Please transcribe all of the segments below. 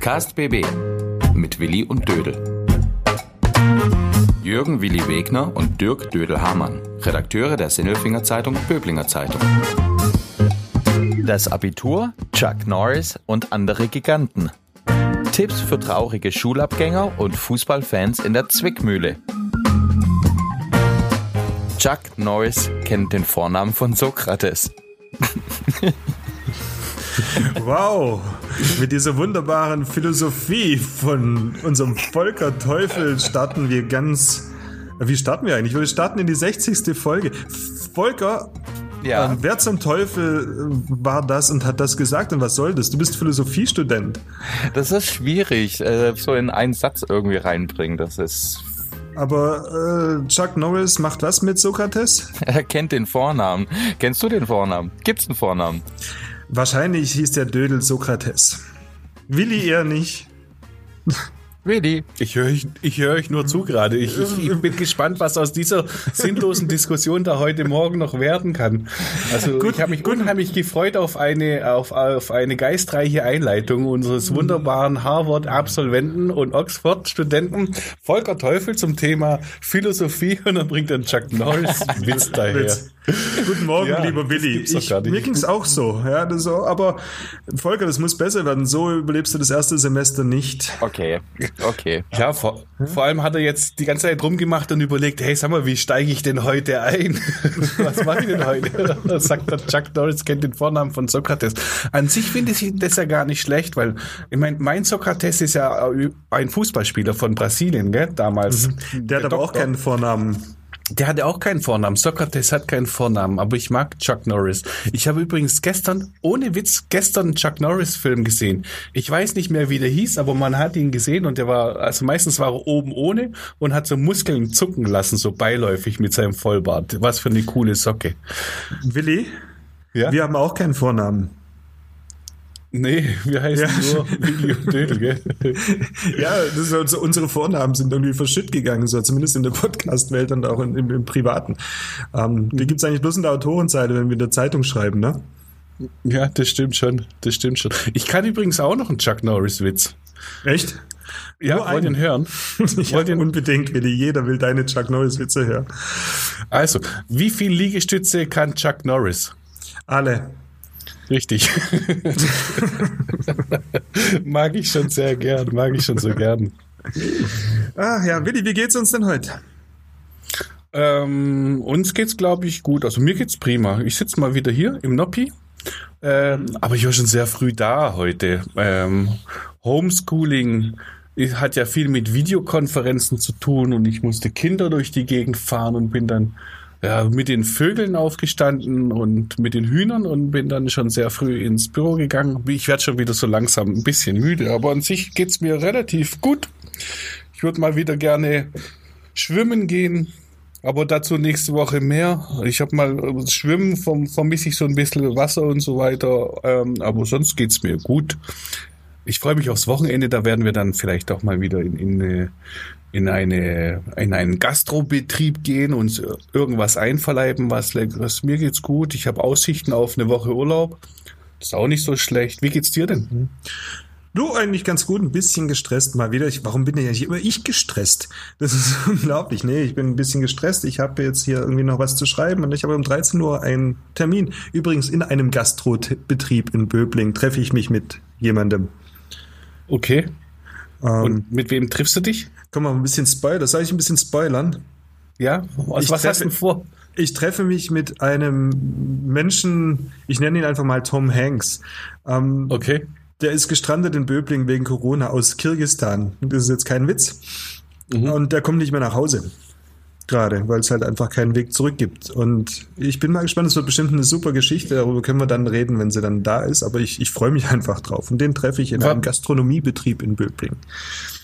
Podcast BB mit Willi und Dödel. Jürgen Willi Wegner und Dirk Dödel-Hamann, Redakteure der Sinnelfinger Zeitung Böblinger Zeitung. Das Abitur, Chuck Norris und andere Giganten. Tipps für traurige Schulabgänger und Fußballfans in der Zwickmühle. Chuck Norris kennt den Vornamen von Sokrates. Wow, mit dieser wunderbaren Philosophie von unserem Volker Teufel starten wir ganz. Wie starten wir eigentlich? Wir starten in die 60. Folge. Volker, Ja. ähm, wer zum Teufel äh, war das und hat das gesagt und was soll das? Du bist Philosophiestudent. Das ist schwierig, äh, so in einen Satz irgendwie reinbringen. Das ist. Aber äh, Chuck Norris macht was mit Sokrates? Er kennt den Vornamen. Kennst du den Vornamen? Gibt's einen Vornamen? Wahrscheinlich hieß der Dödel Sokrates. Willi eher nicht. Willi. Ich höre euch, ich höre euch nur zu gerade. Ich, ich, ich bin gespannt, was aus dieser sinnlosen Diskussion da heute Morgen noch werden kann. Also Gut, ich habe mich gut. unheimlich gefreut auf eine, auf, auf eine geistreiche Einleitung unseres wunderbaren Harvard-Absolventen und Oxford-Studenten Volker Teufel zum Thema Philosophie und dann bringt dann Chuck Norris Witz daher. Witz. Guten Morgen, Ja, lieber Willi. Ich, mir ging's auch so. Ja, das so. Aber Volker, das muss besser werden. So überlebst du das erste Semester nicht. Okay, okay. Ja, vor, vor allem hat er jetzt die ganze Zeit rumgemacht und überlegt, hey, sag mal, wie steige ich denn heute ein? Was mache ich denn heute? Da sagt der Chuck Norris, kennt den Vornamen von Sokrates. An sich finde ich das ja gar nicht schlecht, weil, ich meine, mein Sokrates ist ja ein Fußballspieler von Brasilien, gell, damals. Der hat aber auch Doktor. keinen Vornamen. Der hatte auch keinen Vornamen. Sokrates hat keinen Vornamen, aber ich mag Chuck Norris. Ich habe übrigens gestern, ohne Witz, gestern einen Chuck Norris Film gesehen. Ich weiß nicht mehr, wie der hieß, aber man hat ihn gesehen und der war, also meistens war er oben ohne und hat so Muskeln zucken lassen, so beiläufig mit seinem Vollbart. Was für eine coole Socke. Willi, Ja? wir haben auch keinen Vornamen. Nee, wir heißen Ja. nur Willi und Dödel, gell? Ja, das ist also, unsere Vornamen sind irgendwie verschütt gegangen, so zumindest in der Podcast-Welt und auch in, im, im Privaten. Ähm, Die gibt's eigentlich bloß in der Autorenseite, wenn wir in der Zeitung schreiben, ne? Ja, das stimmt schon. Das stimmt schon. Ich kann übrigens auch noch einen Chuck Norris Witz. Echt? Ja, Nur wollt ihn hören? Ja, Wollt ihr ihn unbedingt, Willi. Jeder will deine Chuck Norris-Witze hören. Also, wie viel Liegestütze kann Chuck Norris? Alle. Richtig. mag ich schon sehr gern, mag ich schon so gern. Ah, ja, Willi, wie geht's uns denn heute? Ähm, uns geht's, glaube ich, gut. Also mir geht's prima. Ich sitze mal wieder hier im Noppi. Ähm, aber ich war schon sehr früh da heute. Ähm, Homeschooling hat ja viel mit Videokonferenzen zu tun und ich musste Kinder durch die Gegend fahren und bin dann ja, mit den Vögeln aufgestanden und mit den Hühnern und bin dann schon sehr früh ins Büro gegangen. Ich werde schon wieder so langsam ein bisschen müde, aber an sich geht's mir relativ gut. Ich würde mal wieder gerne schwimmen gehen, aber dazu nächste Woche mehr. Ich habe mal äh, Schwimmen vermisse ich so ein bisschen Wasser und so weiter, ähm, aber sonst geht's mir gut. Ich freue mich aufs Wochenende, da werden wir dann vielleicht auch mal wieder in, in, eine- in, eine, in einen Gastrobetrieb gehen und irgendwas einverleiben, was leckeres. Mir geht's gut, ich habe Aussichten auf eine Woche Urlaub. Ist auch nicht so schlecht. Wie geht's dir denn? Du eigentlich ganz gut, ein bisschen gestresst mal wieder. Ich, warum bin ich eigentlich immer ich gestresst? Das ist unglaublich. Nee, ich bin ein bisschen gestresst. Ich habe jetzt hier irgendwie noch was zu schreiben und ich habe um 13 Uhr einen Termin. Übrigens in einem Gastrobetrieb in Böbling treffe ich mich mit jemandem. Okay. Ähm, Und mit wem triffst du dich? komm mal ein bisschen spoilern. Soll ich ein bisschen spoilern? Ja? Was, Ich was hast treffe- du vor? Ich treffe mich mit einem Menschen, ich nenne ihn einfach mal Tom Hanks. Ähm, Okay. Der ist gestrandet in Böbling wegen Corona aus Kirgistan. Das ist jetzt kein Witz. Und der kommt nicht mehr nach Hause. Gerade, weil es halt einfach keinen Weg zurück gibt. Und ich bin mal gespannt, es wird bestimmt eine super Geschichte. Darüber können wir dann reden, wenn sie dann da ist. Aber ich, ich freue mich einfach drauf. Und den treffe ich in Wa- einem Gastronomiebetrieb in Böbling.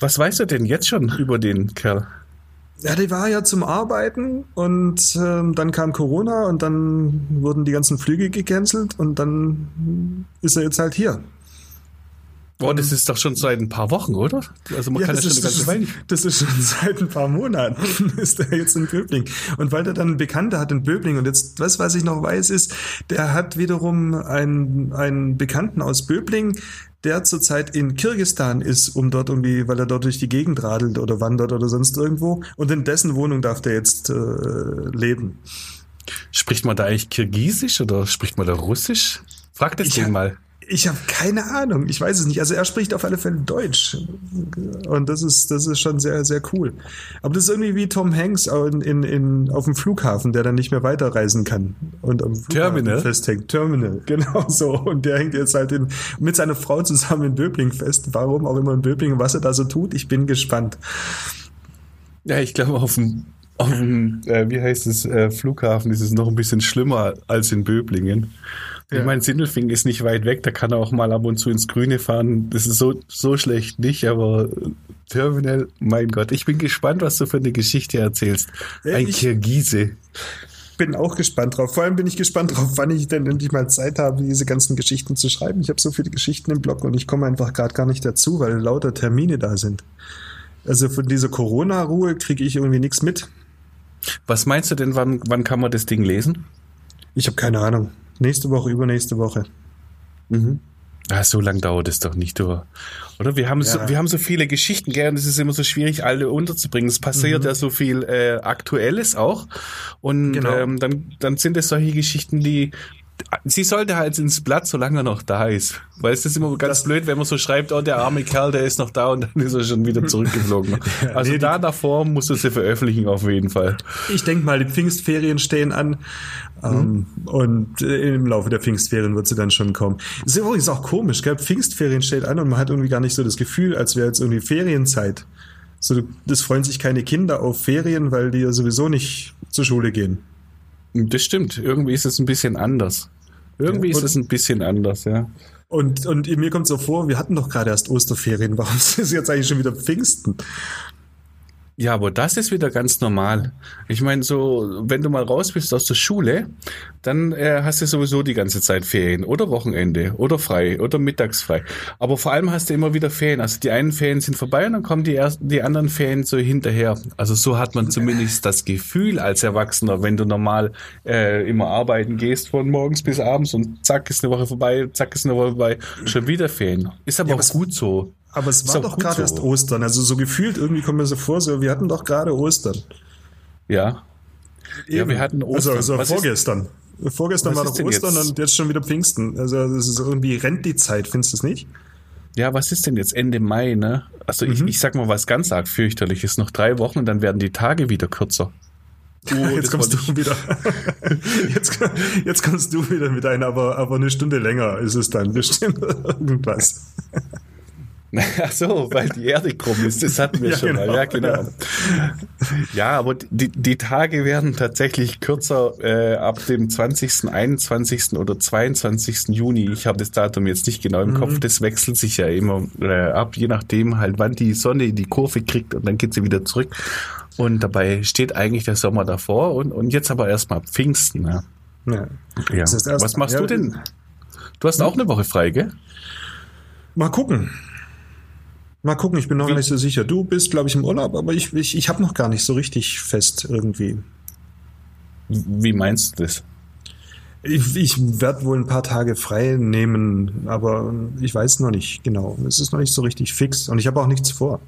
Was weißt du denn jetzt schon über den Kerl? Ja, die war ja zum Arbeiten und ähm, dann kam Corona und dann wurden die ganzen Flüge gecancelt und dann ist er jetzt halt hier. Boah, das ist doch schon seit ein paar Wochen, oder? Also man Ja, kann ja das, schon eine ist, ganze Weile. das ist schon seit ein paar Monaten ist er jetzt in Böbling. Und weil der dann einen Bekannter hat in Böbling und jetzt, was, was ich noch weiß, ist, der hat wiederum einen, einen Bekannten aus Böbling, der zurzeit in Kirgistan ist, um dort irgendwie, weil er dort durch die Gegend radelt oder wandert oder sonst irgendwo. Und in dessen Wohnung darf der jetzt äh, leben. Spricht man da eigentlich Kirgisisch oder spricht man da Russisch? Frag das Ich den mal. Ich habe keine Ahnung, ich weiß es nicht. Also er spricht auf alle Fälle Deutsch. Und das ist, das ist schon sehr, sehr cool. Aber das ist irgendwie wie Tom Hanks in, in, in, auf dem Flughafen, der dann nicht mehr weiterreisen kann. Und am Flughafen Terminal? festhängt. Terminal, genau so. Und der hängt jetzt halt in, mit seiner Frau zusammen in Böbling fest. Warum auch immer in Böbling, was er da so tut, ich bin gespannt. Ja, ich glaube, auf dem, auf dem äh, wie heißt es, äh, Flughafen ist es noch ein bisschen schlimmer als in Böblingen. Ja. Ich meine, Sindelfingen ist nicht weit weg, da kann er auch mal ab und zu ins Grüne fahren. Das ist so, so schlecht nicht, aber Terminal, mein Gott, ich bin gespannt, was du für eine Geschichte erzählst. Ein ich- Kirgise. Bin auch gespannt drauf. Vor allem bin ich gespannt drauf, wann ich denn endlich mal Zeit habe, diese ganzen Geschichten zu schreiben. Ich habe so viele Geschichten im Blog und ich komme einfach gerade gar nicht dazu, weil lauter Termine da sind. Also von dieser Corona-Ruhe kriege ich irgendwie nichts mit. Was meinst du denn, wann, wann kann man das Ding lesen? Ich habe keine Ahnung. Nächste Woche, übernächste Woche. Mhm. Ah, so lang dauert es doch nicht, du. Oder? Wir haben, so, Ja. wir haben so viele Geschichten, gell? Und es ist immer so schwierig, alle unterzubringen. Es passiert ja so viel äh, Aktuelles auch. Und Genau. ähm, dann, dann sind es solche Geschichten, die. Sie sollte halt ins Blatt, solange er noch da ist. Weil es ist immer ganz Das- blöd, wenn man so schreibt, oh, der arme Kerl, der ist noch da und dann ist er schon wieder zurückgeflogen. also nee, da davor musst du sie veröffentlichen auf jeden Fall. Ich denke mal, die Pfingstferien stehen an. Ähm, und äh, im Laufe der Pfingstferien wird sie dann schon kommen. Ist übrigens auch komisch, gell? Pfingstferien steht an und man hat irgendwie gar nicht so das Gefühl, als wäre jetzt irgendwie Ferienzeit. So, das freuen sich keine Kinder auf Ferien, weil die ja sowieso nicht zur Schule gehen. Das stimmt. Irgendwie ist es ein bisschen anders. Irgendwie Ja, ist es ein bisschen anders, ja. Und, und mir kommt so vor, wir hatten doch gerade erst Osterferien. Warum ist es jetzt eigentlich schon wieder Pfingsten? Ja, aber das ist wieder ganz normal. Ich meine, so, wenn du mal raus bist aus der Schule, dann äh, hast du sowieso die ganze Zeit Ferien oder Wochenende oder frei oder mittagsfrei. Aber vor allem hast du immer wieder Ferien. Also die einen Ferien sind vorbei und dann kommen die, ersten, die anderen Ferien so hinterher. Also so hat man zumindest das Gefühl als Erwachsener, wenn du normal äh, immer arbeiten gehst von morgens bis abends und zack ist eine Woche vorbei, zack ist eine Woche vorbei, schon wieder Ferien. Ist aber Ja, auch gut so. Aber es Ist war doch gerade so. erst Ostern. Also so gefühlt irgendwie kommt mir so vor, so, wir hatten doch gerade Ostern. Ja. Ja, wir hatten Also, Ostern. also ist- vorgestern. Vorgestern Was war ist doch Ostern jetzt? und jetzt schon wieder Pfingsten. Also das ist irgendwie rennt die Zeit, findest du es nicht? Ja, was ist denn jetzt Ende Mai, ne? Also ich, Mhm. ich sag mal was ganz arg fürchterliches. Noch drei Wochen und dann werden die Tage wieder kürzer. Oh, jetzt kommst du wieder. jetzt, jetzt kommst du wieder mit ein, aber, aber eine Stunde länger ist es dann bestimmt irgendwas. Ach so, weil die Erde krumm ist. Das hatten wir Ja, schon mal. genau. Ja, genau. Ja, aber die, die Tage werden tatsächlich kürzer äh, ab dem 20., 21. oder 22. Juni. Ich habe das Datum jetzt nicht genau im Mhm. Kopf. Das wechselt sich ja immer äh, ab, je nachdem halt, wann die Sonne die Kurve kriegt und dann geht sie wieder zurück. Und dabei steht eigentlich der Sommer davor und, und jetzt aber erstmal Pfingsten. Ja. Ja. Ja. Was machst ja, du denn? Du hast auch eine Woche frei, gell? Mal gucken. Mal gucken, ich bin noch Wie- nicht so sicher. Du bist, glaube ich, im Urlaub, aber ich, ich, ich habe noch gar nicht so richtig fest irgendwie. Wie meinst du das? Ich, ich werde wohl ein paar Tage frei nehmen, aber ich weiß noch nicht genau. Es ist noch nicht so richtig fix und ich habe auch nichts vor.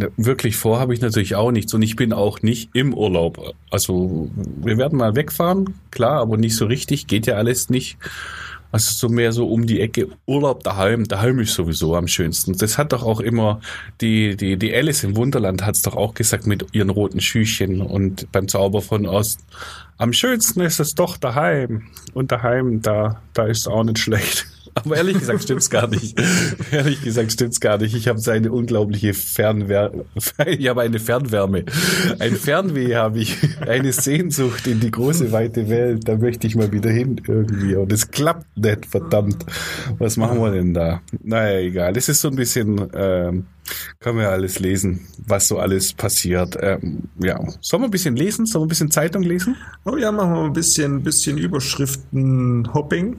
Ja, wirklich vor habe ich natürlich auch nichts und ich bin auch nicht im Urlaub. Also wir werden mal wegfahren, klar, aber nicht so richtig, geht ja alles nicht. Also so mehr so um die Ecke Urlaub daheim, daheim ist sowieso am schönsten. Das hat doch auch immer die die die Alice im Wunderland hat's doch auch gesagt mit ihren roten Schüchchen und beim Zauber von Ost. Am schönsten ist es doch daheim und daheim da da ist auch nicht schlecht. Aber ehrlich gesagt stimmt's gar nicht. ehrlich gesagt stimmt's gar nicht. Ich habe eine unglaubliche Fernwärme. Ich habe eine Fernwärme. Ein Fernweh habe ich. Eine Sehnsucht in die große, weite Welt. Da möchte ich mal wieder hin irgendwie. Und es klappt nicht, verdammt. Was machen wir denn da? Naja, egal. Es ist so ein bisschen, ähm, kann man ja alles lesen, was so alles passiert. Ähm, ja. Sollen wir ein bisschen lesen? Sollen wir ein bisschen Zeitung lesen? Oh ja, machen wir ein bisschen, bisschen Überschriften-Hopping.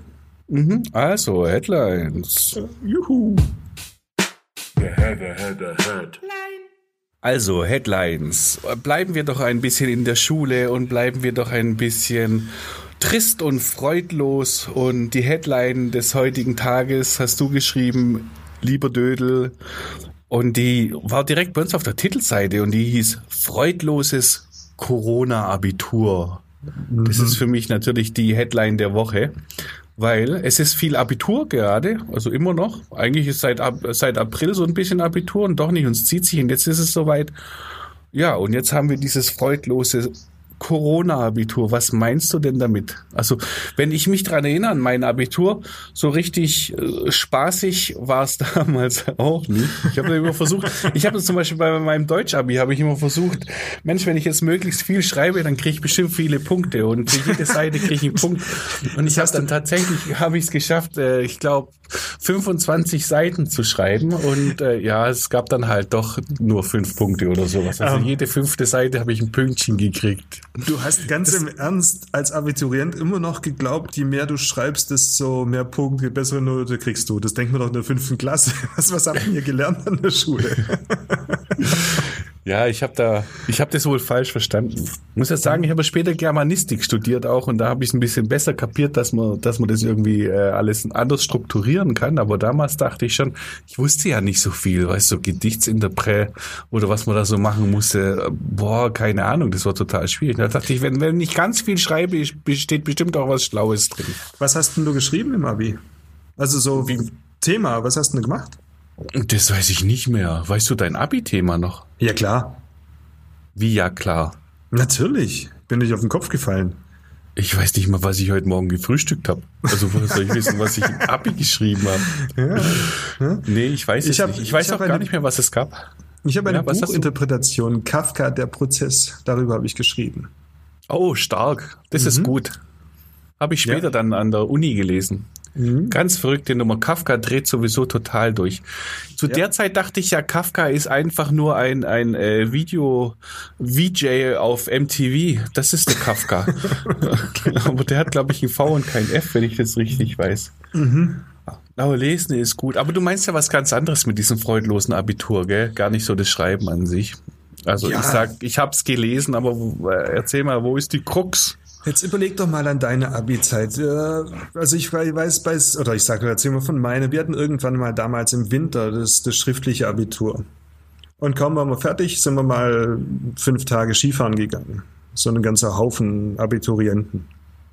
Mhm. Also, Headlines. Juhu. Also, Headlines. Bleiben wir doch ein bisschen in der Schule und bleiben wir doch ein bisschen trist und freudlos und die Headline des heutigen Tages hast du geschrieben, lieber Dödel. Und die war direkt bei uns auf der Titelseite und die hieß Freudloses Corona-Abitur. Das ist für mich natürlich die Headline der Woche, weil es ist viel Abitur gerade, also immer noch. Eigentlich ist seit, seit April so ein bisschen Abitur und doch nicht, und es zieht sich und jetzt ist es soweit. Ja, und jetzt haben wir dieses freudlose Corona-Abitur. Was meinst du denn damit? Also, wenn ich mich dran erinnere an mein Abitur, so richtig äh, spaßig war es damals auch nicht. Ich habe immer versucht, ich habe zum Beispiel bei meinem Deutsch-Abi habe ich immer versucht, Mensch, wenn ich jetzt möglichst viel schreibe, dann kriege ich bestimmt viele Punkte und für jede Seite kriege ich einen Punkt. Und ich habe dann tatsächlich, habe ich es geschafft, äh, ich glaube, 25 Seiten zu schreiben und äh, ja, es gab dann halt doch nur fünf Punkte oder sowas. Also um, ähm. jede fünfte Seite habe ich ein Pünktchen gekriegt. Du hast ganz das, im Ernst als Abiturient immer noch geglaubt, je mehr du schreibst, desto mehr Punkte, bessere Note kriegst du. Das denkt man doch in der fünften Klasse. Was, was haben wir gelernt an der Schule? Ja, ich habe da, ich habe das wohl falsch verstanden. Ich muss jetzt sagen, ich habe später Germanistik studiert auch und da habe ich ein bisschen besser kapiert, dass man, dass man das irgendwie äh, alles anders strukturieren kann. Aber damals dachte ich schon, ich wusste ja nicht so viel, weißt du, so Gedichtsinterprä oder was man da so machen musste. Boah, keine Ahnung, das war total schwierig. Da dachte ich, wenn, wenn ich ganz viel schreibe, steht bestimmt auch was Schlaues drin. Was hast denn du geschrieben im Abi? Also so wie Thema, was hast du denn gemacht? Das weiß ich nicht mehr. Weißt du dein Abi-Thema noch? Ja, klar. Wie ja, klar? Natürlich. Bin ich auf den Kopf gefallen. Ich weiß nicht mal, was ich heute Morgen gefrühstückt habe. Also woher soll ich wissen, was ich im Abi geschrieben habe? Ja, ja. Nee, ich weiß ich es hab, nicht. Ich weiß ich auch gar eine, nicht mehr, was es gab. Ich habe eine ja, Buchinterpretation, Kafka, der Prozess. Darüber habe ich geschrieben. Oh, stark. Das mhm. ist gut. Habe ich später ja. dann an der Uni gelesen. Mhm. Ganz verrückte Nummer. Kafka dreht sowieso total durch. Zu ja. der Zeit dachte ich ja, Kafka ist einfach nur ein, ein äh, Video-VJ auf MTV. Das ist der Kafka. Aber der hat, glaube ich, ein V und kein F, wenn ich das richtig weiß. Mhm. Aber lesen ist gut. Aber du meinst ja was ganz anderes mit diesem freudlosen Abitur, gell? Gar nicht so das Schreiben an sich. Also ja. ich sag, ich hab's gelesen, aber äh, erzähl mal, wo ist die Krux? Jetzt überleg doch mal an deine Abi-Zeit. Also ich weiß, bei, oder ich sage, erzähl mal von meiner. Wir hatten irgendwann mal damals im Winter das, das schriftliche Abitur. Und kaum waren wir fertig, sind wir mal fünf Tage Skifahren gegangen. So ein ganzer Haufen Abiturienten.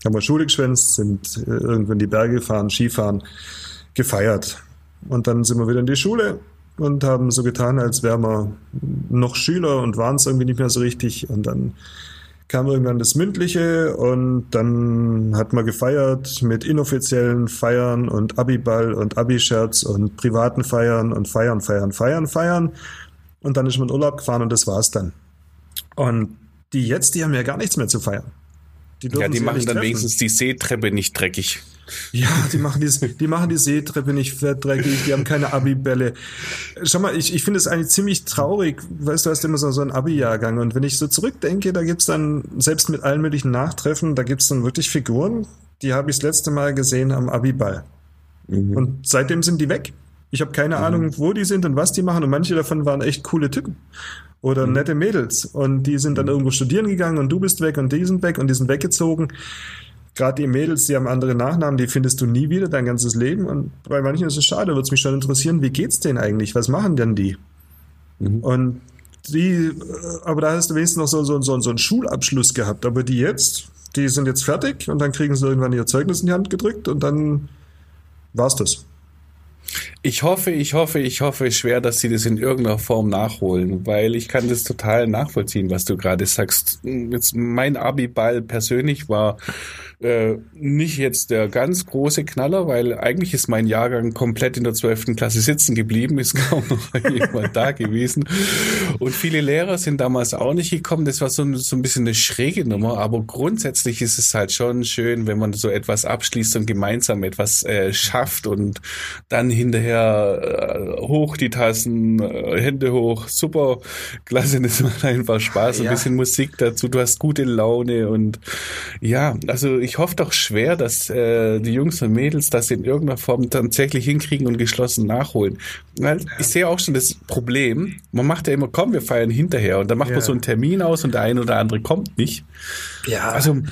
Haben wir Schule geschwänzt, sind äh, irgendwann die Berge gefahren, Skifahren, gefeiert. Und dann sind wir wieder in die Schule und haben so getan, als wären wir noch Schüler und waren es irgendwie nicht mehr so richtig. Und dann kam irgendwann das Mündliche und dann hat man gefeiert mit inoffiziellen Feiern und Abiball und Abischerz und privaten Feiern und Feiern, Feiern, Feiern, Feiern. Und dann ist man in Urlaub gefahren und das war's dann. Und die jetzt, die haben ja gar nichts mehr zu feiern. Die ja, die machen dann treffen. wenigstens die Seetreppe nicht dreckig. Ja, die machen die, die machen die Seetreppe nicht dreckig, die haben keine Abi-Bälle. Schau mal, ich, ich finde es eigentlich ziemlich traurig. Weißt du, hast immer so, so einen Abi-Jahrgang. Und wenn ich so zurückdenke, da gibt's dann, selbst mit allen möglichen Nachtreffen, da gibt's dann wirklich Figuren, die habe ich das letzte Mal gesehen am Abi-Ball. Mhm. Und seitdem sind die weg. Ich habe keine mhm. Ahnung, wo die sind und was die machen. Und manche davon waren echt coole Typen. Oder mhm. nette Mädels. Und die sind dann mhm. irgendwo studieren gegangen und du bist weg und die sind weg und die sind weggezogen gerade die Mädels, die haben andere Nachnamen, die findest du nie wieder dein ganzes Leben. Und bei manchen ist es schade, würde es mich schon interessieren, wie geht's denen eigentlich? Was machen denn die? Mhm. Und die, äh, aber da hast du wenigstens noch so, so, so, so einen Schulabschluss gehabt. Aber die jetzt, die sind jetzt fertig und dann kriegen sie irgendwann ihr Zeugnis in die Hand gedrückt und dann war's das. Ich hoffe, ich hoffe, ich hoffe schwer, dass sie das in irgendeiner Form nachholen, weil ich kann das total nachvollziehen, was du gerade sagst. Jetzt mein Abi-Ball persönlich war äh, nicht jetzt der ganz große Knaller, weil eigentlich ist mein Jahrgang komplett in der 12. Klasse sitzen geblieben, ist kaum noch jemand da gewesen. Und viele Lehrer sind damals auch nicht gekommen. Das war so, so ein bisschen eine schräge Nummer, aber grundsätzlich ist es halt schon schön, wenn man so etwas abschließt und gemeinsam etwas äh, schafft und dann hinterher äh, hoch die Tassen, äh, Hände hoch, super, klasse, das macht einfach Spaß, ja. ein bisschen Musik dazu, du hast gute Laune und ja, also ich hoffe doch schwer, dass äh, die Jungs und Mädels das in irgendeiner Form tatsächlich hinkriegen und geschlossen nachholen. Weil ich sehe auch schon das Problem, man macht ja immer, komm, wir feiern hinterher und dann macht ja. man so einen Termin aus und der eine oder andere kommt nicht. Ja. Also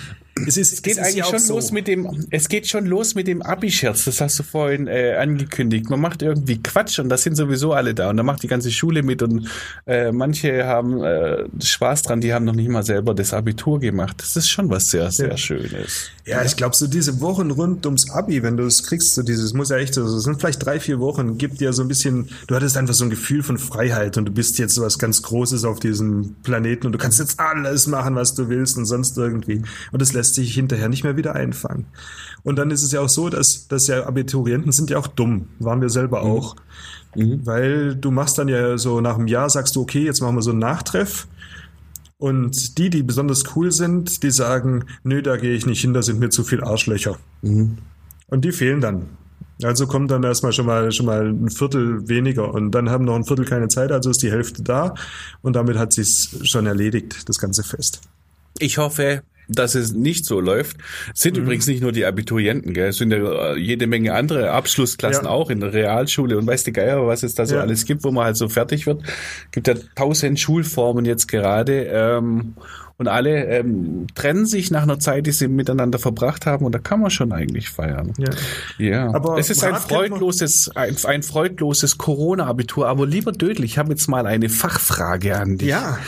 es, ist, es geht es eigentlich schon so. los mit dem, es geht schon los mit dem Abi-Scherz, das hast du vorhin äh, angekündigt. Man macht irgendwie Quatsch und da sind sowieso alle da und da macht die ganze Schule mit und äh, manche haben äh, Spaß dran, die haben noch nicht mal selber das Abitur gemacht. Das ist schon was sehr, sehr Ja. Schönes. Ja, ich glaube, so diese Wochen rund ums Abi, wenn du es kriegst, so dieses, muss ja echt so, es sind vielleicht drei, vier Wochen, gibt dir so ein bisschen, du hattest einfach so ein Gefühl von Freiheit und du bist jetzt was ganz Großes auf diesem Planeten und du kannst jetzt alles machen, was du willst und sonst irgendwie. Und das lässt sich hinterher nicht mehr wieder einfangen. Und dann ist es ja auch so, dass, dass ja Abiturienten sind ja auch dumm, waren wir selber auch. Weil du machst dann ja so nach einem Jahr, sagst du, okay, jetzt machen wir so einen Nachtreff. Und die, die besonders cool sind, die sagen, nö, da gehe ich nicht hin, da sind mir zu viel Arschlöcher. Und die fehlen dann. Also kommt dann erstmal schon mal schon mal ein Viertel weniger und dann haben noch ein Viertel keine Zeit, also ist die Hälfte da und damit hat sich's schon erledigt, das ganze Fest. Ich hoffe, dass es nicht so läuft. Es sind übrigens nicht nur die Abiturienten, gell? Es sind ja äh, jede Menge andere Abschlussklassen Ja. auch in der Realschule und weiß die Geier, was es da so Ja. alles gibt, wo man halt so fertig wird. Gibt ja tausend Schulformen jetzt gerade. Ähm, und alle ähm, trennen sich nach einer Zeit, die sie miteinander verbracht haben, und da kann man schon eigentlich feiern. Ja. Ja, Aber es ist ein freudloses, ein, ein freudloses Corona-Abitur. Aber lieber Dödel, ich habe jetzt mal eine Fachfrage an dich. Ja.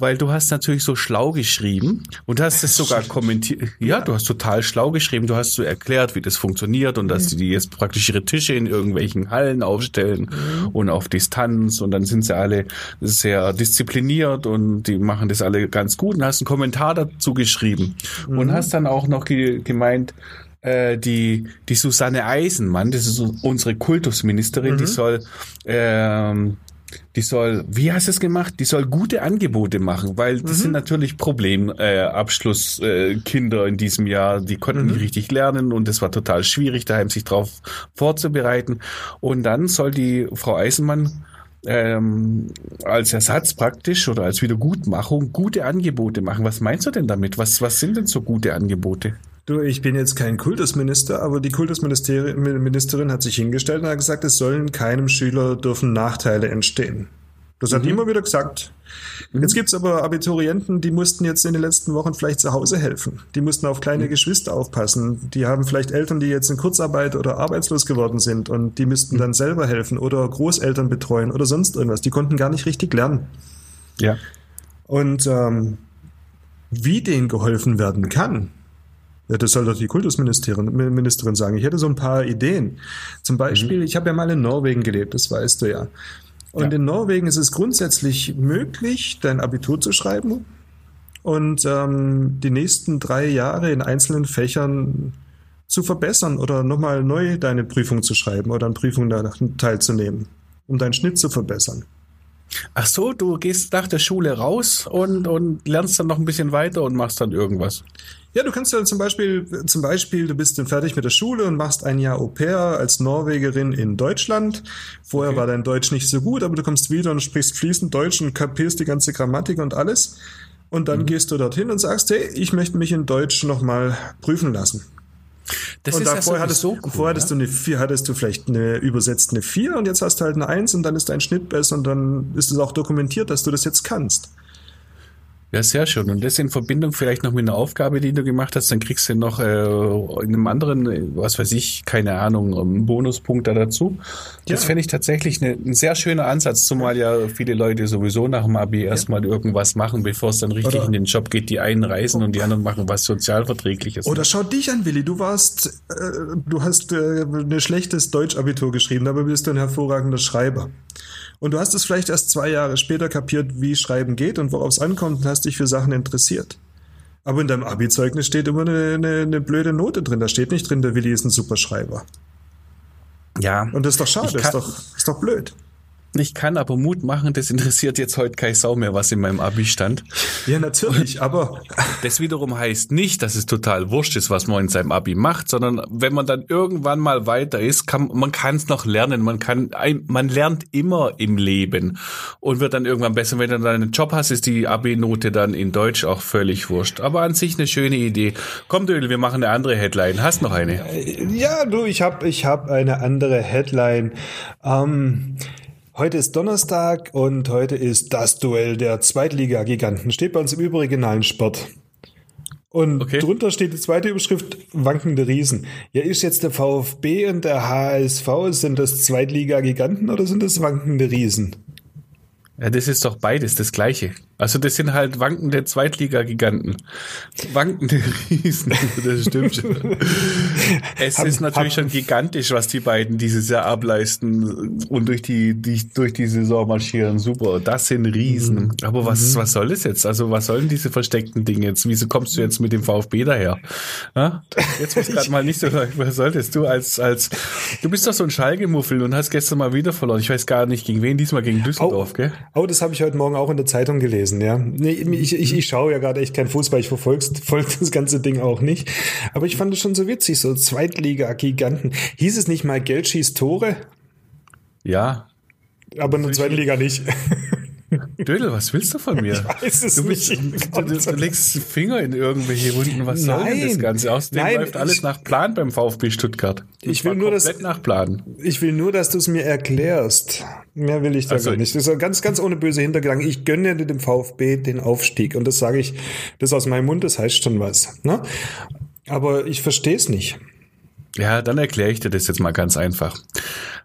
Weil du hast natürlich so schlau geschrieben und hast es sogar kommentiert. Ja, du hast total schlau geschrieben. Du hast so erklärt, wie das funktioniert und dass die jetzt praktisch ihre Tische in irgendwelchen Hallen aufstellen und auf Distanz und dann sind sie alle sehr diszipliniert und die machen das alle ganz gut und hast einen Kommentar dazu geschrieben. Und hast dann auch noch ge gemeint, äh, die, die Susanne Eisenmann, das ist unsere Kultusministerin, die soll, ähm, die soll, wie hast du es gemacht? Die soll gute Angebote machen, weil das sind natürlich Problemabschlusskinder äh, äh, Kinder in diesem Jahr, die konnten nicht richtig lernen und es war total schwierig, daheim sich darauf vorzubereiten. Und dann soll die Frau Eisenmann ähm, als Ersatz praktisch oder als Wiedergutmachung gute Angebote machen. Was meinst du denn damit? Was, was sind denn so gute Angebote? Du, ich bin jetzt kein Kultusminister, aber die Kultusministerin hat sich hingestellt und hat gesagt, es sollen keinem Schüler dürfen Nachteile entstehen. Das hat die immer wieder gesagt. Jetzt gibt's aber Abiturienten, die mussten jetzt in den letzten Wochen vielleicht zu Hause helfen. Die mussten auf kleine Geschwister aufpassen. Die haben vielleicht Eltern, die jetzt in Kurzarbeit oder arbeitslos geworden sind und die müssten dann selber helfen oder Großeltern betreuen oder sonst irgendwas. Die konnten gar nicht richtig lernen. Ja. Und ähm, wie denen geholfen werden kann, ja, das soll doch die Kultusministerin Ministerin sagen. Ich hätte so ein paar Ideen. Zum Beispiel, ich habe ja mal in Norwegen gelebt, das weißt du ja. Und Ja. in Norwegen ist es grundsätzlich möglich, dein Abitur zu schreiben und ähm, die nächsten drei Jahre in einzelnen Fächern zu verbessern oder nochmal neu deine Prüfung zu schreiben oder an Prüfungen da teilzunehmen, um deinen Schnitt zu verbessern. Ach so, du gehst nach der Schule raus und, und lernst dann noch ein bisschen weiter und machst dann irgendwas. Ja, du kannst ja zum Beispiel, zum Beispiel, du bist dann fertig mit der Schule und machst ein Jahr Au pair als Norwegerin in Deutschland. Vorher war dein Deutsch nicht so gut, aber du kommst wieder und sprichst fließend Deutsch und kapierst die ganze Grammatik und alles. Und dann gehst du dorthin und sagst, hey, ich möchte mich in Deutsch nochmal prüfen lassen. Das und ist da ja vorher hattest, sowieso cool, vorher hattest ja? du eine vier, hattest du vielleicht eine übersetzt eine vier und jetzt hast du halt eine eins und dann ist dein Schnitt besser und dann ist es auch dokumentiert, dass du das jetzt kannst. Ja, sehr schön. Und das in Verbindung vielleicht noch mit einer Aufgabe, die du gemacht hast, dann kriegst du noch äh, in einem anderen, äh, was weiß ich, keine Ahnung, einen Bonuspunkt da dazu. Das Ja. fände ich tatsächlich eine, ein sehr schöner Ansatz, zumal ja viele Leute sowieso nach dem Abi erstmal irgendwas machen, bevor es dann richtig Oder- in den Job geht. Die einen reisen und die anderen machen was Sozialverträgliches. Oder schau dich an, Willi. Du warst, äh, du hast äh, ein schlechtes Deutschabitur geschrieben, aber bist du ein hervorragender Schreiber. Und du hast es vielleicht erst zwei Jahre später kapiert, wie Schreiben geht und worauf es ankommt und hast dich für Sachen interessiert. Aber in deinem Abi-Zeugnis steht immer eine, eine, eine blöde Note drin. Da steht nicht drin, der Willi ist ein super Schreiber. ja. Und das ist doch schade, ist doch, ist doch blöd. Ich kann aber Mut machen, das interessiert jetzt heute kein Sau mehr, was in meinem Abi stand. Ja, natürlich, aber Das wiederum heißt nicht, dass es total wurscht ist, was man in seinem Abi macht, sondern wenn man dann irgendwann mal weiter ist, kann man kann es noch lernen. Man kann, man lernt immer im Leben und wird dann irgendwann besser. Wenn du dann einen Job hast, ist die Abi-Note dann in Deutsch auch völlig wurscht. Aber an sich eine schöne Idee. Komm, Dödel, wir machen eine andere Headline. Hast noch eine? Ja, du, ich habe ich hab eine andere Headline. Ähm, heute ist Donnerstag und heute ist das Duell der Zweitliga-Giganten. Steht bei uns im überregionalen Sport. Und Okay. drunter steht die zweite Überschrift, wankende Riesen. Ja, ist jetzt der VfB und der HSV, sind das Zweitliga-Giganten oder sind das wankende Riesen? Ja, das ist doch beides das Gleiche. Also das sind halt wankende Zweitliga-Giganten. Wankende Riesen, das stimmt schon. Es Hab- ist natürlich hab- schon gigantisch, was die beiden dieses Jahr ableisten und durch die, die durch die Saison marschieren. Super, das sind Riesen. Aber was, was soll das jetzt? Also was sollen diese versteckten Dinge jetzt? Wieso kommst du jetzt mit dem VfB daher? Ja? Jetzt muss gerade mal nicht so. Was solltest du als, als, du bist doch so ein Schalgemuffel und hast gestern mal wieder verloren. Ich weiß gar nicht gegen wen, diesmal gegen Düsseldorf, gell? Oh, das habe ich heute Morgen auch in der Zeitung gelesen, ja. Nee, ich, ich, ich schaue ja gerade echt kein Fußball, ich verfolge folge das ganze Ding auch nicht. Aber ich fand es schon so witzig, so Zweitliga-Giganten. Hieß es nicht mal Geld schießt Tore? Ja, Aber in der zweiten Liga nicht. Dödel, was willst du von mir? Ich weiß es du, bist, nicht. du, du, legst Finger in irgendwelche Wunden. Was soll denn das Nein. Ganze? Außerdem Nein, läuft alles ich- nach Plan beim VfB Stuttgart. Ich Das will war nur, dass- nach Plan. Ich will nur, dass du es mir erklärst. Mehr will ich da Also- gar nicht. Das ist ganz, ganz ohne böse Hintergedanken. Ich gönne dir dem VfB den Aufstieg. Und das sage ich, das aus meinem Mund, das heißt schon was. Ne? Aber ich verstehe es nicht. Ja, dann erkläre ich dir das jetzt mal ganz einfach.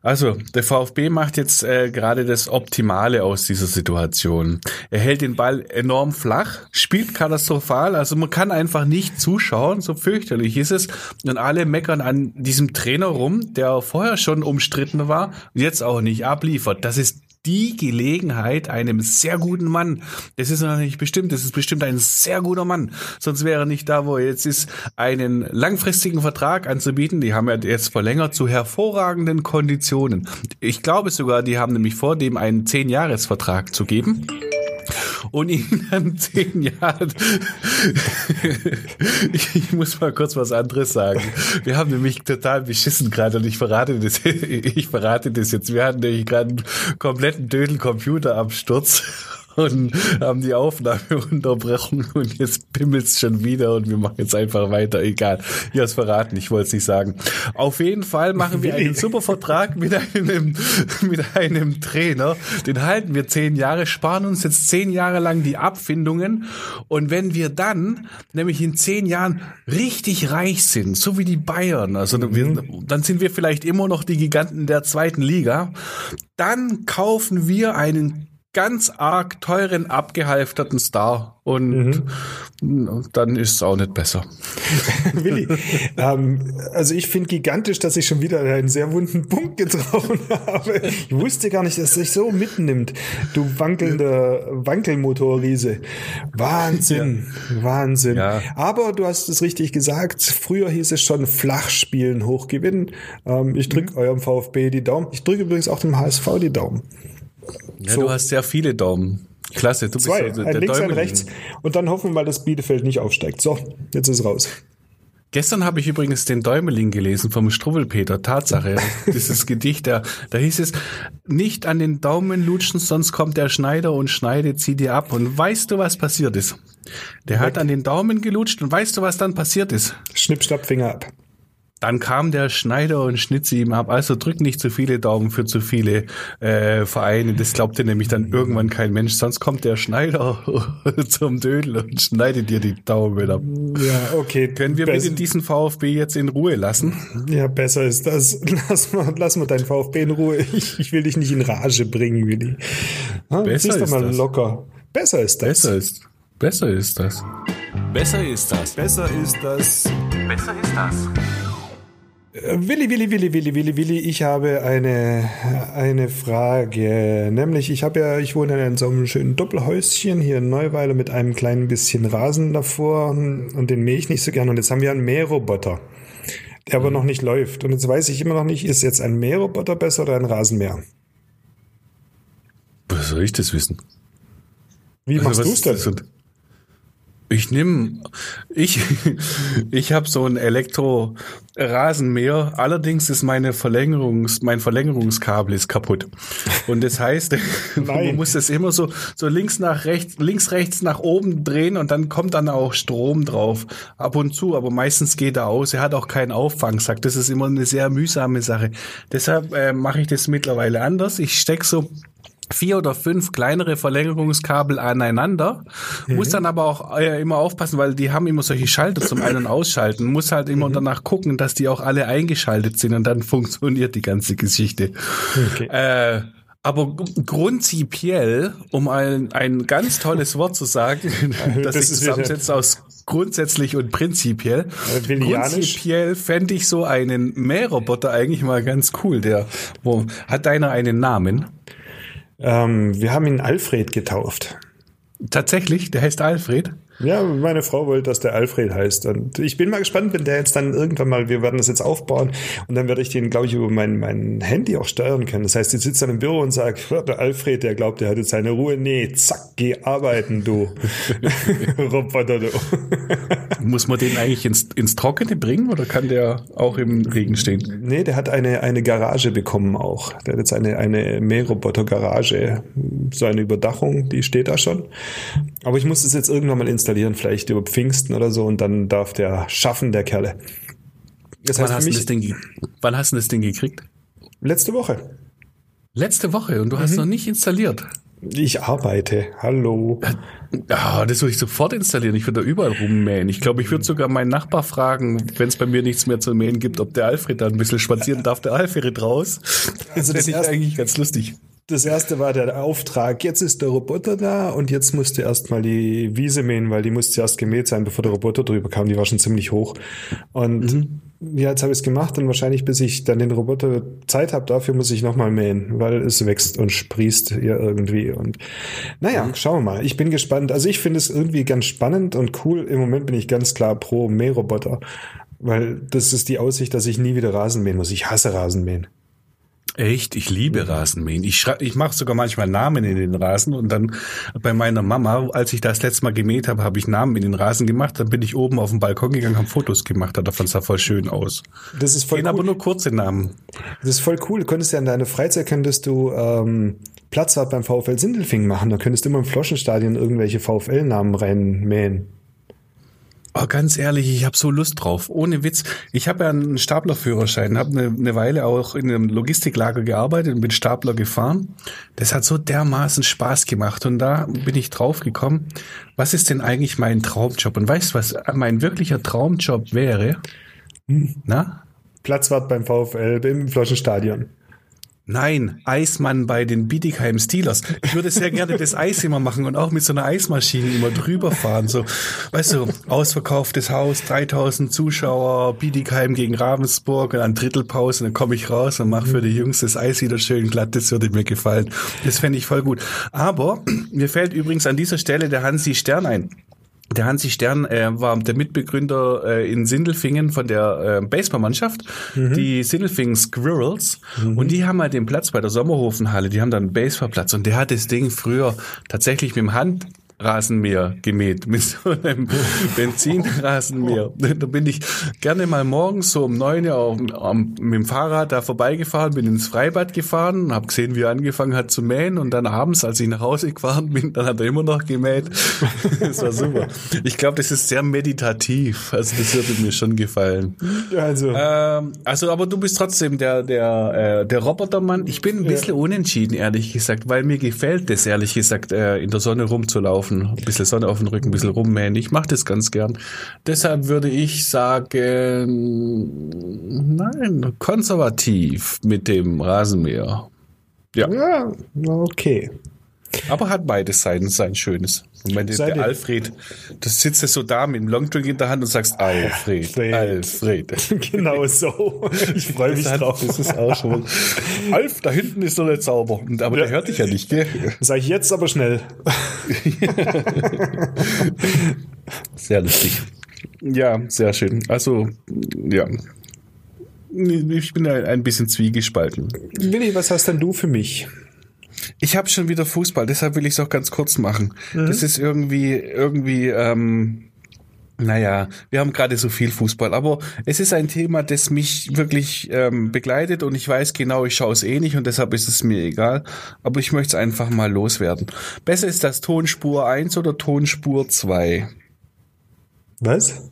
Also, der VfB macht jetzt äh, gerade das Optimale aus dieser Situation. Er hält den Ball enorm flach, spielt katastrophal, also man kann einfach nicht zuschauen, so fürchterlich ist es. Und alle meckern an diesem Trainer rum, der vorher schon umstritten war und jetzt auch nicht abliefert. Das ist die Gelegenheit einem sehr guten Mann. Das ist noch nicht bestimmt, das ist bestimmt ein sehr guter Mann. Sonst wäre er nicht da, wo er jetzt ist, einen langfristigen Vertrag anzubieten. Die haben ja jetzt verlängert zu hervorragenden Konditionen. Ich glaube sogar, die haben nämlich vor, dem einen Zehn-Jahres-Vertrag zu geben. Und ihn dann zehn Jahre. ich, muss mal kurz was anderes sagen. Wir haben nämlich total beschissen gerade und ich verrate das, ich verrate das jetzt. Wir hatten nämlich gerade einen kompletten Dödel-Computerabsturz und haben die Aufnahme unterbrochen und jetzt pimmelt's schon wieder und wir machen jetzt einfach weiter. Egal. Ich hab's verraten, ich wollte es nicht sagen. Auf jeden Fall machen wir einen super Vertrag mit einem, mit einem Trainer. Den halten wir zehn Jahre, sparen uns jetzt zehn Jahre lang die Abfindungen. Und wenn wir dann, nämlich in zehn Jahren, richtig reich sind, so wie die Bayern, also wir, dann sind wir vielleicht immer noch die Giganten der zweiten Liga, dann kaufen wir einen ganz arg teuren, abgehalfterten Star. Und dann ist es auch nicht besser. Willi, ähm, also ich finde gigantisch, dass ich schon wieder einen sehr wunden Punkt getroffen habe. Ich wusste gar nicht, dass es sich so mitnimmt. Du wankelnder Wankelmotorriese. Wahnsinn, Wahnsinn. Ja. Aber du hast es richtig gesagt. Früher hieß es schon flach spielen, hoch gewinnen. Ähm, ich drücke eurem VfB die Daumen. Ich drücke übrigens auch dem HSV die Daumen. Ja, So. du hast sehr viele Daumen. Klasse, du Zwei, bist so ein links, ein rechts. Und dann hoffen wir mal, dass Bielefeld nicht aufsteigt. So, jetzt ist raus. Gestern habe ich übrigens den Däumeling gelesen vom Struwwelpeter. Tatsache. Dieses Gedicht, da, da hieß es, nicht an den Daumen lutschen, sonst kommt der Schneider und schneidet sie dir ab. Und weißt du, was passiert ist? Der hat an den Daumen gelutscht und weißt du, was dann passiert ist? Schnipp, schnapp, Finger ab. Dann kam der Schneider und schnitt sie ihm ab. Also drück nicht zu viele Daumen für zu viele äh, Vereine. Das glaubte nämlich dann irgendwann kein Mensch. Sonst kommt der Schneider zum Dödel und schneidet dir die Daumen ab. Ja, okay. Können wir Besser- bitte diesen VfB jetzt in Ruhe lassen? Ja, besser ist das. Lass mal, lass mal deinen VfB in Ruhe. Ich, ich will dich nicht in Rage bringen, Willi. Ha, Besser ist mal das. locker. Besser ist das. Besser ist, besser ist das. Besser ist das. Besser ist das. Besser ist das. Äh, Willi, Willi, Willi, Willi, Willi, Willi, ich habe eine, eine Frage. Nämlich, ich habe ja, ich wohne in so einem schönen Doppelhäuschen hier in Neuweiler mit einem kleinen bisschen Rasen davor und den mähe ich nicht so gern. Und jetzt haben wir einen Mähroboter, der aber noch nicht läuft. Und jetzt weiß ich immer noch nicht, ist jetzt ein Mähroboter besser oder ein Rasenmäher? Was soll ich das wissen? Wie Also machst du es denn? Ich nehme, ich, ich habe so ein Elektro-Rasenmäher. Allerdings ist meine Verlängerungs, mein Verlängerungskabel ist kaputt. Und das heißt, man muss das immer so, so links nach rechts, links rechts nach oben drehen und dann kommt dann auch Strom drauf. Ab und zu, aber meistens geht er aus. Er hat auch keinen Auffangsack. Das ist immer eine sehr mühsame Sache. Deshalb äh, mache ich das mittlerweile anders. Ich steck so vier oder fünf kleinere Verlängerungskabel aneinander. Mhm. Muss dann aber auch äh, immer aufpassen, weil die haben immer solche Schalter zum Ein- und Ausschalten. Muss halt immer mhm. danach gucken, dass die auch alle eingeschaltet sind und dann funktioniert die ganze Geschichte. Okay. Äh, aber prinzipiell, um ein, ein ganz tolles Wort zu sagen, das, das sich zusammensetzt aus grundsätzlich und prinzipiell. Prinzipiell fände ich so einen Mähroboter eigentlich mal ganz cool. Der, wo, hat deiner einen Namen? Ähm, wir haben ihn Alfred getauft. Tatsächlich? Der heißt Alfred? Ja, meine Frau wollte, dass der Alfred heißt. Und ich bin mal gespannt, wenn der jetzt dann irgendwann mal, wir werden das jetzt aufbauen und dann werde ich den, glaube ich, über mein, mein Handy auch steuern können. Das heißt, ich sitze dann im Büro und sage, der Alfred, der glaubt, der hat jetzt seine Ruhe. Nee, zack, geh arbeiten, du. Roboter, du. Muss man den eigentlich ins, ins Trockene bringen oder kann der auch im Regen stehen? Nee, der hat eine, eine Garage bekommen auch. Der hat jetzt eine, eine Mähroboter-Garage. So eine Überdachung, die steht da schon. Aber ich muss es jetzt irgendwann mal installieren, vielleicht über Pfingsten oder so, und dann darf der schaffen, der Kerle. Das heißt wann, hast mich, das Ding, wann hast du das Ding gekriegt? Letzte Woche. Letzte Woche und du hast mhm. noch nicht installiert. Ich arbeite. Hallo. Ja, das würde ich sofort installieren. Ich würde da überall rummähen. Ich glaube, ich würde sogar meinen Nachbar fragen, wenn es bei mir nichts mehr zu mähen gibt, ob der Alfred da ein bisschen spazieren darf. Der Alfred raus. Also das ist eigentlich ganz lustig. Das erste war der Auftrag, jetzt ist der Roboter da und jetzt musste erstmal die Wiese mähen, weil die musste erst gemäht sein, bevor der Roboter drüber kam. Die war schon ziemlich hoch. Und mhm. ja, jetzt habe ich es gemacht und wahrscheinlich, bis ich dann den Roboter Zeit habe, dafür muss ich nochmal mähen, weil es wächst und sprießt hier irgendwie. Und naja, mhm. schauen wir mal. Ich bin gespannt. Also ich finde es irgendwie ganz spannend und cool. Im Moment bin ich ganz klar pro Mähroboter, weil das ist die Aussicht, dass ich nie wieder Rasen mähen muss. Ich hasse Rasenmähen. Echt? Ich liebe Rasenmähen. Ich, ich mache sogar manchmal Namen in den Rasen und dann bei meiner Mama, als ich das letzte Mal gemäht habe, habe ich Namen in den Rasen gemacht. Dann bin ich oben auf den Balkon gegangen, habe Fotos gemacht. Davon sah voll schön aus. Das ist voll Gehen cool. aber nur kurze Namen. Das ist voll cool. Du könntest ja in deiner Freizeit könntest du ähm, Platzwart beim VfL Sindelfingen machen. Da könntest du immer im Floschenstadion irgendwelche VfL-Namen reinmähen. Oh, ganz ehrlich, ich habe so Lust drauf. Ohne Witz. Ich habe ja einen Staplerführerschein, habe eine, eine Weile auch in einem Logistiklager gearbeitet und bin Stapler gefahren. Das hat so dermaßen Spaß gemacht und da bin ich drauf gekommen. Was ist denn eigentlich mein Traumjob? Und weißt du, was mein wirklicher Traumjob wäre? Hm. Na? Platzwart beim VfL im Floschenstadion. Nein, Eismann bei den Bietigheim Steelers. Ich würde sehr gerne das Eis immer machen und auch mit so einer Eismaschine immer drüber fahren. So, weißt du, ausverkauftes Haus, 3000 Zuschauer, Bietigheim gegen Ravensburg und dann Drittelpause, dann komme ich raus und mache für die Jungs das Eis wieder schön glatt. Das würde mir gefallen. Das fände ich voll gut. Aber mir fällt übrigens an dieser Stelle der Hansi Stern ein. Der Hansi Stern äh, war der Mitbegründer äh, in Sindelfingen von der äh, Baseballmannschaft, mhm. die Sindelfingen Squirrels. Mhm. Und die haben halt den Platz bei der Sommerhofenhalle, die haben dann einen Baseballplatz. Und der hat das Ding früher tatsächlich mit dem Hand Rasenmäher gemäht, mit so einem Benzinrasenmäher. Da bin ich gerne mal morgens so um neun Uhr mit dem Fahrrad da vorbeigefahren, bin ins Freibad gefahren, habe gesehen, wie er angefangen hat zu mähen und dann abends, als ich nach Hause gefahren bin, dann hat er immer noch gemäht. Das war super. Ich glaube, das ist sehr meditativ. Also das würde mir schon gefallen. Also, ähm, also aber du bist trotzdem der der äh, der Robotermann. Ich bin ein bisschen ja. unentschieden, ehrlich gesagt, weil mir gefällt das ehrlich gesagt äh, in der Sonne rumzulaufen ein bisschen Sonne auf den Rücken, ein bisschen rummähen. Ich mache das ganz gern. Deshalb würde ich sagen, nein, konservativ mit dem Rasenmäher. Ja. Ja, okay. Aber hat beides sein, sein Schönes. Und wenn der, der Alfred, du sitzt ja so da mit dem Longdrink in der Hand und sagst, Alfred, Alfred. Alfred. genau so. Ich freue mich drauf. Das ist auch schon. Alf, da hinten ist so der Zauber. Aber ja. der hört dich ja nicht, gell? Sag ich jetzt aber schnell. sehr lustig. Ja, sehr schön. Also, ja. Ich bin ein bisschen zwiegespalten. Willi, was hast denn du für mich? Ich habe schon wieder Fußball, deshalb will ich es auch ganz kurz machen. Mhm. Das ist irgendwie, irgendwie, ähm, naja, wir haben gerade so viel Fußball, aber es ist ein Thema, das mich wirklich ähm, begleitet und ich weiß genau, ich schaue es eh nicht und deshalb ist es mir egal, aber ich möchte es einfach mal loswerden. Besser ist das Tonspur 1 oder Tonspur 2? Was?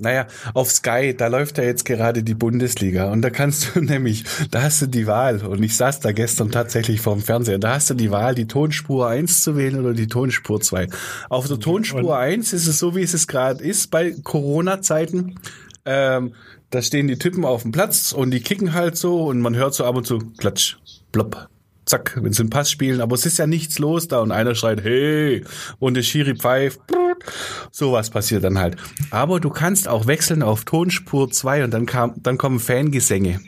Naja, auf Sky, da läuft ja jetzt gerade die Bundesliga und da kannst du nämlich, da hast du die Wahl und ich saß da gestern tatsächlich vorm Fernseher, da hast du die Wahl, die Tonspur 1 zu wählen oder die Tonspur 2. Auf der Tonspur und? 1 ist es so, wie es es gerade ist bei Corona-Zeiten. Ähm, da stehen die Typen auf dem Platz und die kicken halt so und man hört so ab und zu klatsch, plopp, zack, wenn sie einen Pass spielen, aber es ist ja nichts los da und einer schreit, hey, und der Schiri pfeift, sowas passiert dann halt. Aber du kannst auch wechseln auf Tonspur 2 und dann kam, dann kommen Fangesänge.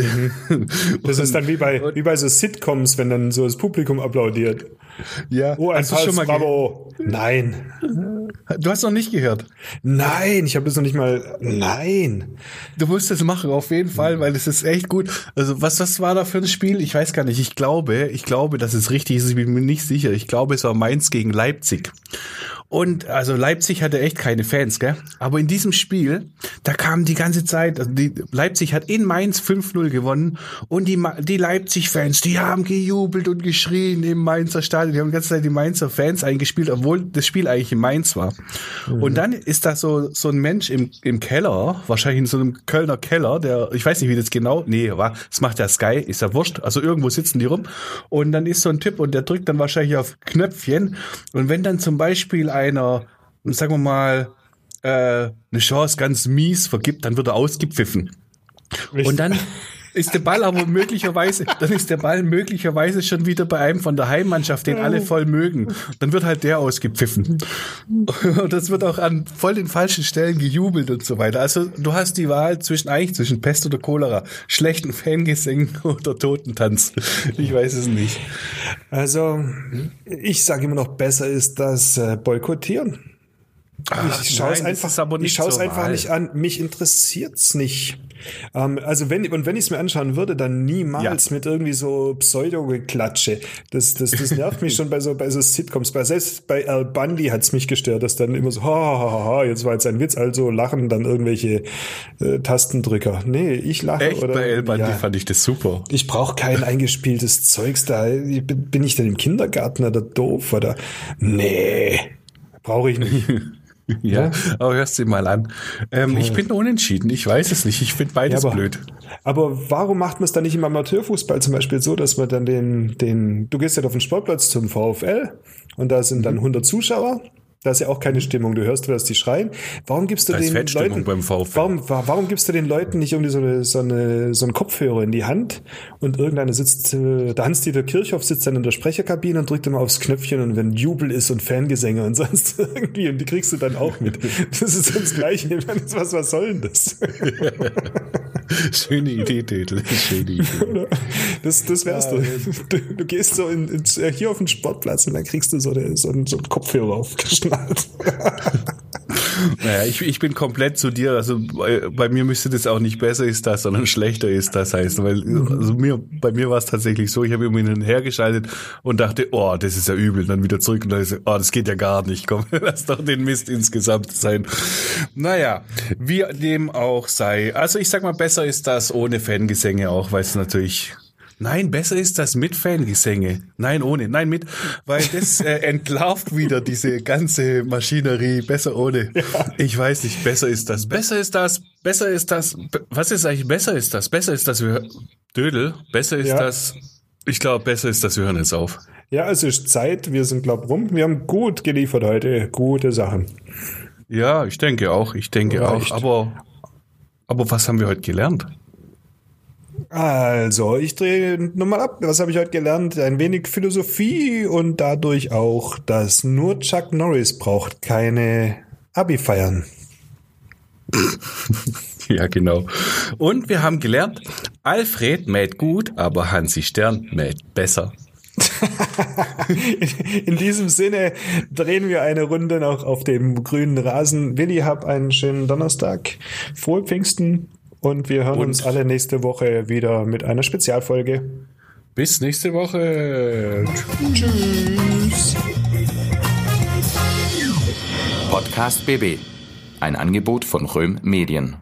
Das ist dann wie bei, wie bei so Sitcoms, wenn dann so das Publikum applaudiert. Ja, oh, ein hast Pass, schon mal Bravo. Nein. Du hast noch nicht gehört. Nein, ich habe das noch nicht mal. Nein. Du musst das machen, auf jeden Fall, weil es ist echt gut. Also, was, was war da für ein Spiel? Ich weiß gar nicht. Ich glaube, ich glaube, dass es richtig ist. Ich bin mir nicht sicher. Ich glaube, es war Mainz gegen Leipzig. Und also Leipzig hatte echt keine Fans, gell? Aber in diesem Spiel, da kam die ganze Zeit, also die, Leipzig hat in Mainz 5-0 gewonnen und die, die Leipzig-Fans, die haben gejubelt und geschrien im Mainzer Stadion. Die haben die ganze Zeit die Mainzer Fans eingespielt, obwohl das Spiel eigentlich in Mainz war. Mhm. Und dann ist da so, so ein Mensch im, im Keller, wahrscheinlich in so einem Kölner Keller, der, ich weiß nicht, wie das genau, nee, war, das macht der Sky, ist ja wurscht. Also irgendwo sitzen die rum. Und dann ist so ein Typ und der drückt dann wahrscheinlich auf Knöpfchen. Und wenn dann zum Beispiel einer, sagen wir mal, äh, eine Chance ganz mies vergibt, dann wird er ausgepfiffen. Richtig. Und dann ist der Ball aber möglicherweise, dann ist der Ball möglicherweise schon wieder bei einem von der Heimmannschaft, den alle voll mögen. Dann wird halt der ausgepfiffen. Und das wird auch an voll den falschen Stellen gejubelt und so weiter. Also du hast die Wahl zwischen eigentlich zwischen Pest oder Cholera, schlechten Fangesängen oder Totentanz. Ich weiß es nicht. Also ich sage immer noch, besser ist das äh, Boykottieren. Ach, ich schaue es einfach, ich schaue es einfach nicht an. Mich interessiert's nicht. Ähm, also wenn, und wenn ich es mir anschauen würde, dann niemals ja. mit irgendwie so Pseudo-Geklatsche. Das, das, das nervt mich schon bei so, bei so Sitcoms. Bei, selbst bei Al Bundy hat's mich gestört, dass dann immer so, ha, ha, ha, ha, jetzt war jetzt ein Witz, also lachen dann irgendwelche äh, Tastendrücker. Nee, ich lache. Echt? Oder, bei Al Bundy ja. fand ich das super. Ich brauche kein eingespieltes Zeugs da. Bin ich denn im Kindergarten oder doof oder? Nee, brauche ich nicht. ja, aber hörst du mal an. Ähm, Ich bin unentschieden. Ich weiß es nicht. Ich finde beides ja, aber, blöd. Aber warum macht man es dann nicht im Amateurfußball zum Beispiel so, dass man dann den, den, du gehst ja auf den Sportplatz zum VfL und da sind dann 100 mhm. Zuschauer da ist ja auch keine Stimmung. Du hörst, was die schreien. Warum gibst du den Leuten, warum, warum gibst du den Leuten nicht irgendwie so eine, so eine, so einen Kopfhörer in die Hand und irgendeiner sitzt, äh, der Hans-Dieter Kirchhoff sitzt dann in der Sprecherkabine und drückt immer aufs Knöpfchen und wenn Jubel ist und Fangesänge und sonst irgendwie und die kriegst du dann auch mit. Das ist das Gleiche. Was, was soll denn das? Schöne Idee, Titel. Schöne Idee. Das, das wär's ja, du. du. gehst so in, in, hier auf den Sportplatz und dann kriegst du so, eine, so, einen, so einen Kopfhörer aufgeschnallt. Naja, ich, ich bin komplett zu dir. Also bei, bei, mir müsste das auch nicht besser ist das, sondern schlechter ist das heißt. Weil also mir, bei mir war es tatsächlich so, ich habe immer hin und und dachte, oh, das ist ja übel. Und dann wieder zurück und dann ist, oh, das geht ja gar nicht. Komm, lass doch den Mist insgesamt sein. Naja, wie dem auch sei. Also ich sag mal, besser ist das ohne Fangesänge auch, weil es natürlich Nein, besser ist das mit Fangesänge. Nein, ohne. Nein, mit. Weil das äh, entlarvt wieder diese ganze Maschinerie. Besser ohne. Ja. Ich weiß nicht, besser ist das. Besser ist das. Besser ist das. Was ist eigentlich besser ist das? Besser ist das. Wir, Dödel. Besser ist ja. das. Ich glaube, besser ist das. Wir hören jetzt auf. Ja, es ist Zeit. Wir sind, glaube rum. Wir haben gut geliefert heute. Gute Sachen. Ja, ich denke auch. Ich denke Reicht. auch. Aber, aber was haben wir heute gelernt? Also, ich drehe nochmal ab. Was habe ich heute gelernt? Ein wenig Philosophie und dadurch auch, dass nur Chuck Norris braucht keine Abi-Feiern. ja, genau. Und wir haben gelernt, Alfred mäht gut, aber Hansi Stern mäht besser. In diesem Sinne drehen wir eine Runde noch auf dem grünen Rasen. Willi, hab einen schönen Donnerstag. Frohe Pfingsten und wir hören und uns alle nächste Woche wieder mit einer Spezialfolge. Bis nächste Woche. Tschüss. Podcast BB. Ein Angebot von Röhm Medien.